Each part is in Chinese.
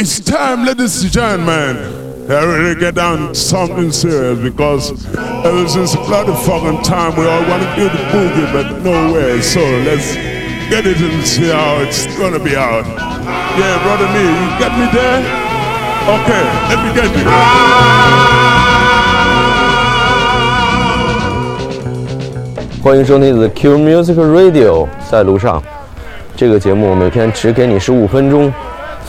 it's time, ladies and gentlemen. I really get down to something serious because ever since bloody fucking time we all want to do the boogie, but no way. So let's get it and see how it's gonna be out. Yeah, brother me, you get me there? Okay, let me get you. 欢迎收听 The Q Music Radio，在路上。这个节目每天只给你十五分钟，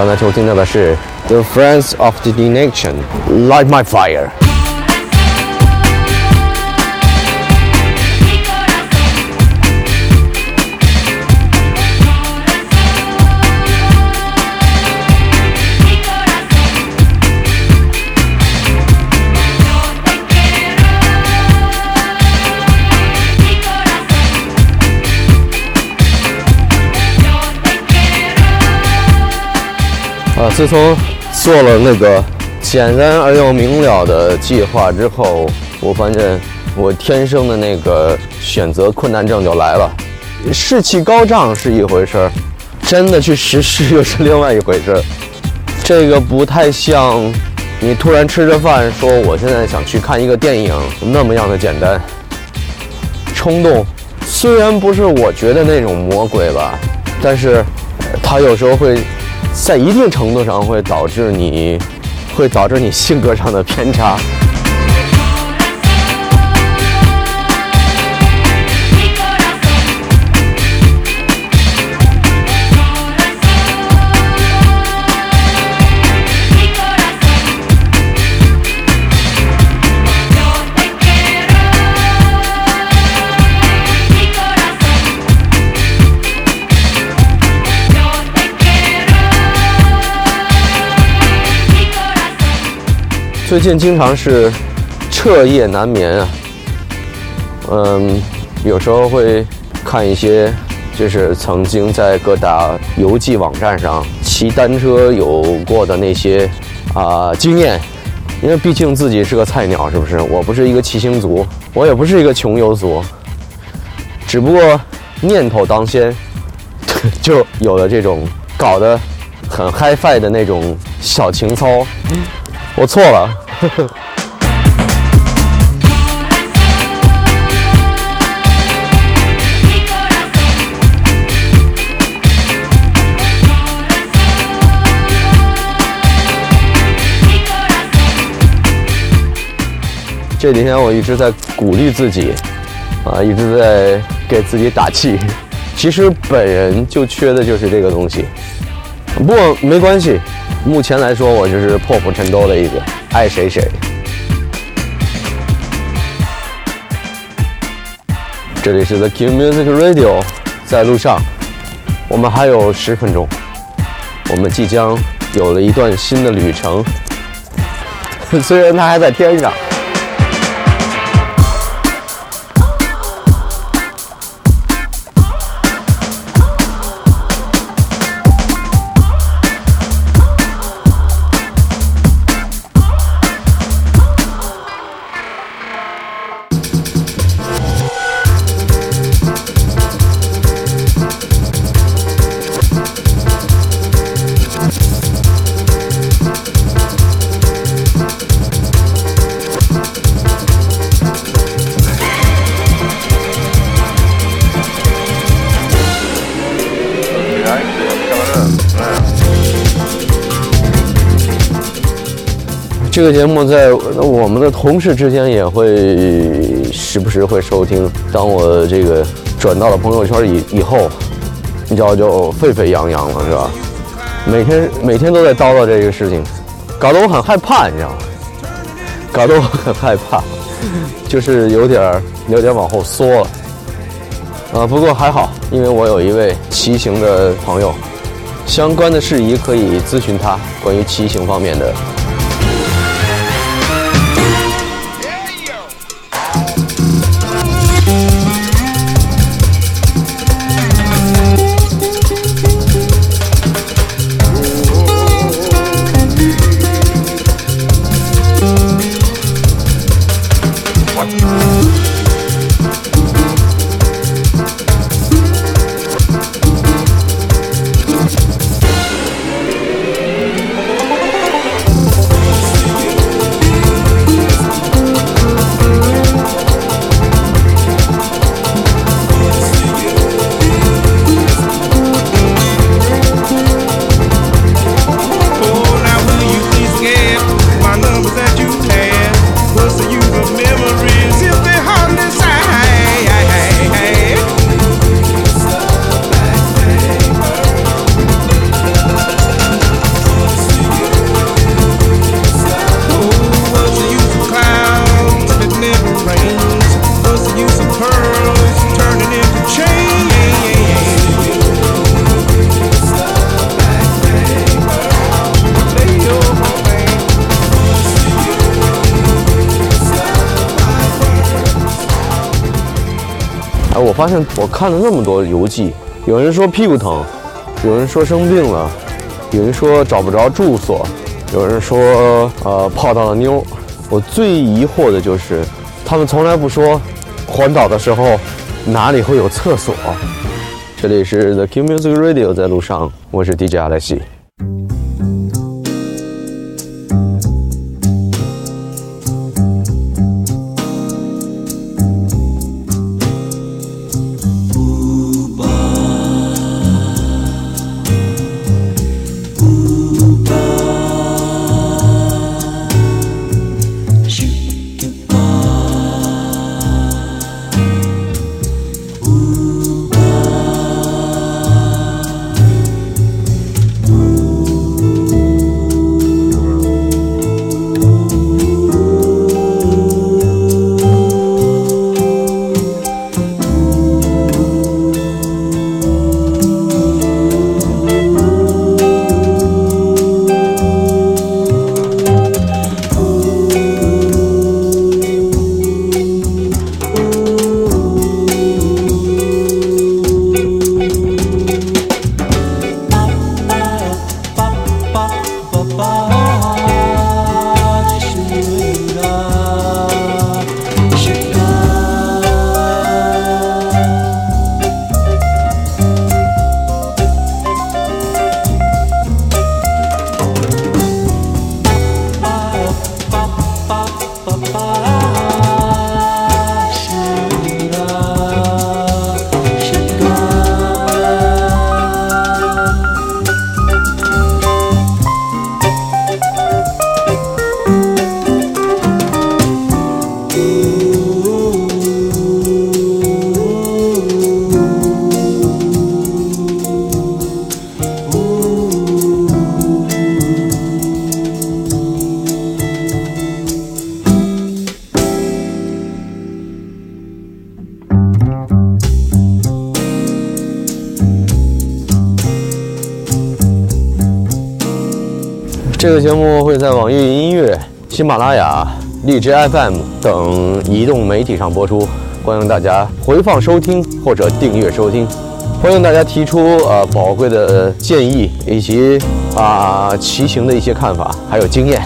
刚才收听到的是 The Friends of the Nation，Light My Fire。 啊，自从做了那个简单而又明了的计划之后，我发现我天生的那个选择困难症就来了。士气高涨是一回事儿，真的去实施又是另外一回事儿。这个不太像你突然吃着饭说我现在想去看一个电影那么样的简单。冲动虽然不是我觉得那种魔鬼吧，但是它有时候会。在一定程度上会导致你，会导致你性格上的偏差。最近经常是彻夜难眠啊，嗯，有时候会看一些就是曾经在各大游记网站上骑单车有过的那些啊经验，因为毕竟自己是个菜鸟，是不是？我不是一个骑行族，我也不是一个穷游族，只不过念头当先，就有了这种搞得很 HiFi 的那种小情操。我错了。呵呵这几天我一直在鼓励自己啊一直在给自己打气。其实本人就缺的就是这个东西。不过没关系目前来说我就是破釜沉舟的一个。爱谁谁。这里是 The King Music Radio，在路上，我们还有十分钟，我们即将有了一段新的旅程。虽然它还在天上。这个节目在我们的同事之间也会时不时会收听。当我这个转到了朋友圈以以后，你知道就沸沸扬扬了，是吧？每天每天都在叨叨这个事情，搞得我很害怕，你知道吗？搞得我很害怕，就是有点有点往后缩了。啊，不过还好，因为我有一位骑行的朋友，相关的事宜可以咨询他，关于骑行方面的。发现我看了那么多游记，有人说屁股疼，有人说生病了，有人说找不着住所，有人说呃泡到了妞。我最疑惑的就是，他们从来不说环岛的时候哪里会有厕所。这里是 The King Music Radio，在路上，我是 DJ 阿莱西。apart. 这个节目会在网易云音乐、喜马拉雅、荔枝 FM 等移动媒体上播出，欢迎大家回放收听或者订阅收听。欢迎大家提出呃宝贵的建议以及啊骑行的一些看法，还有经验。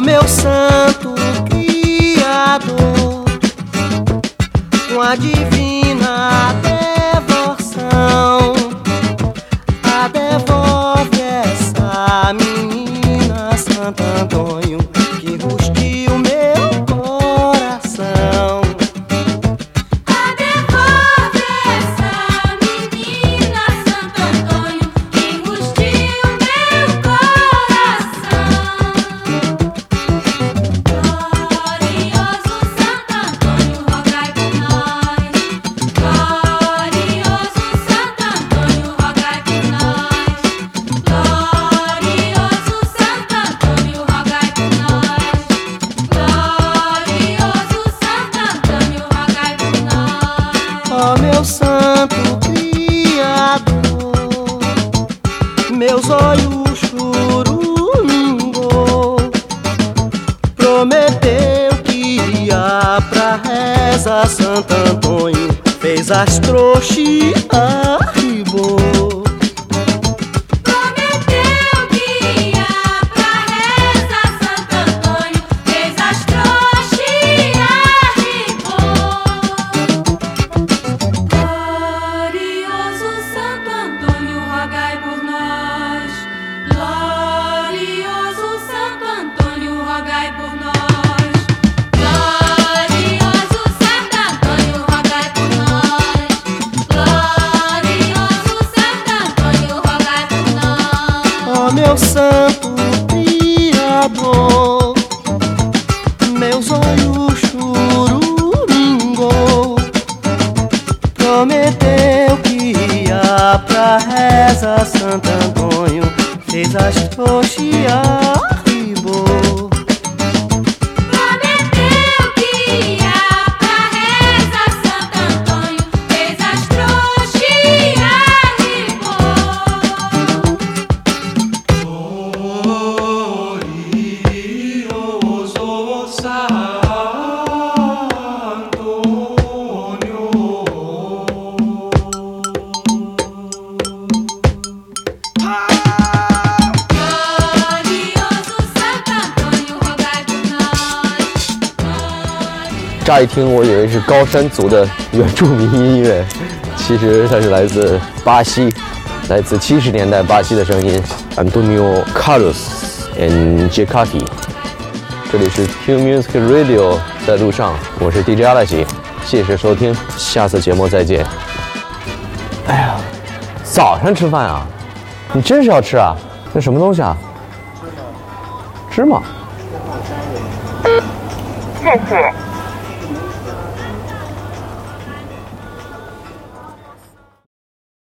meu sangue. she Oh. 乍一听，我以为是高山族的原住民音乐，其实它是来自巴西，来自七十年代巴西的声音，Antonio Carlos and Jacati。这里是听 Music Radio，在路上，我是 DJ 阿拉西，谢谢收听，下次节目再见。哎呀，早上吃饭啊？你真是要吃啊？那什么东西啊？芝麻。谢谢。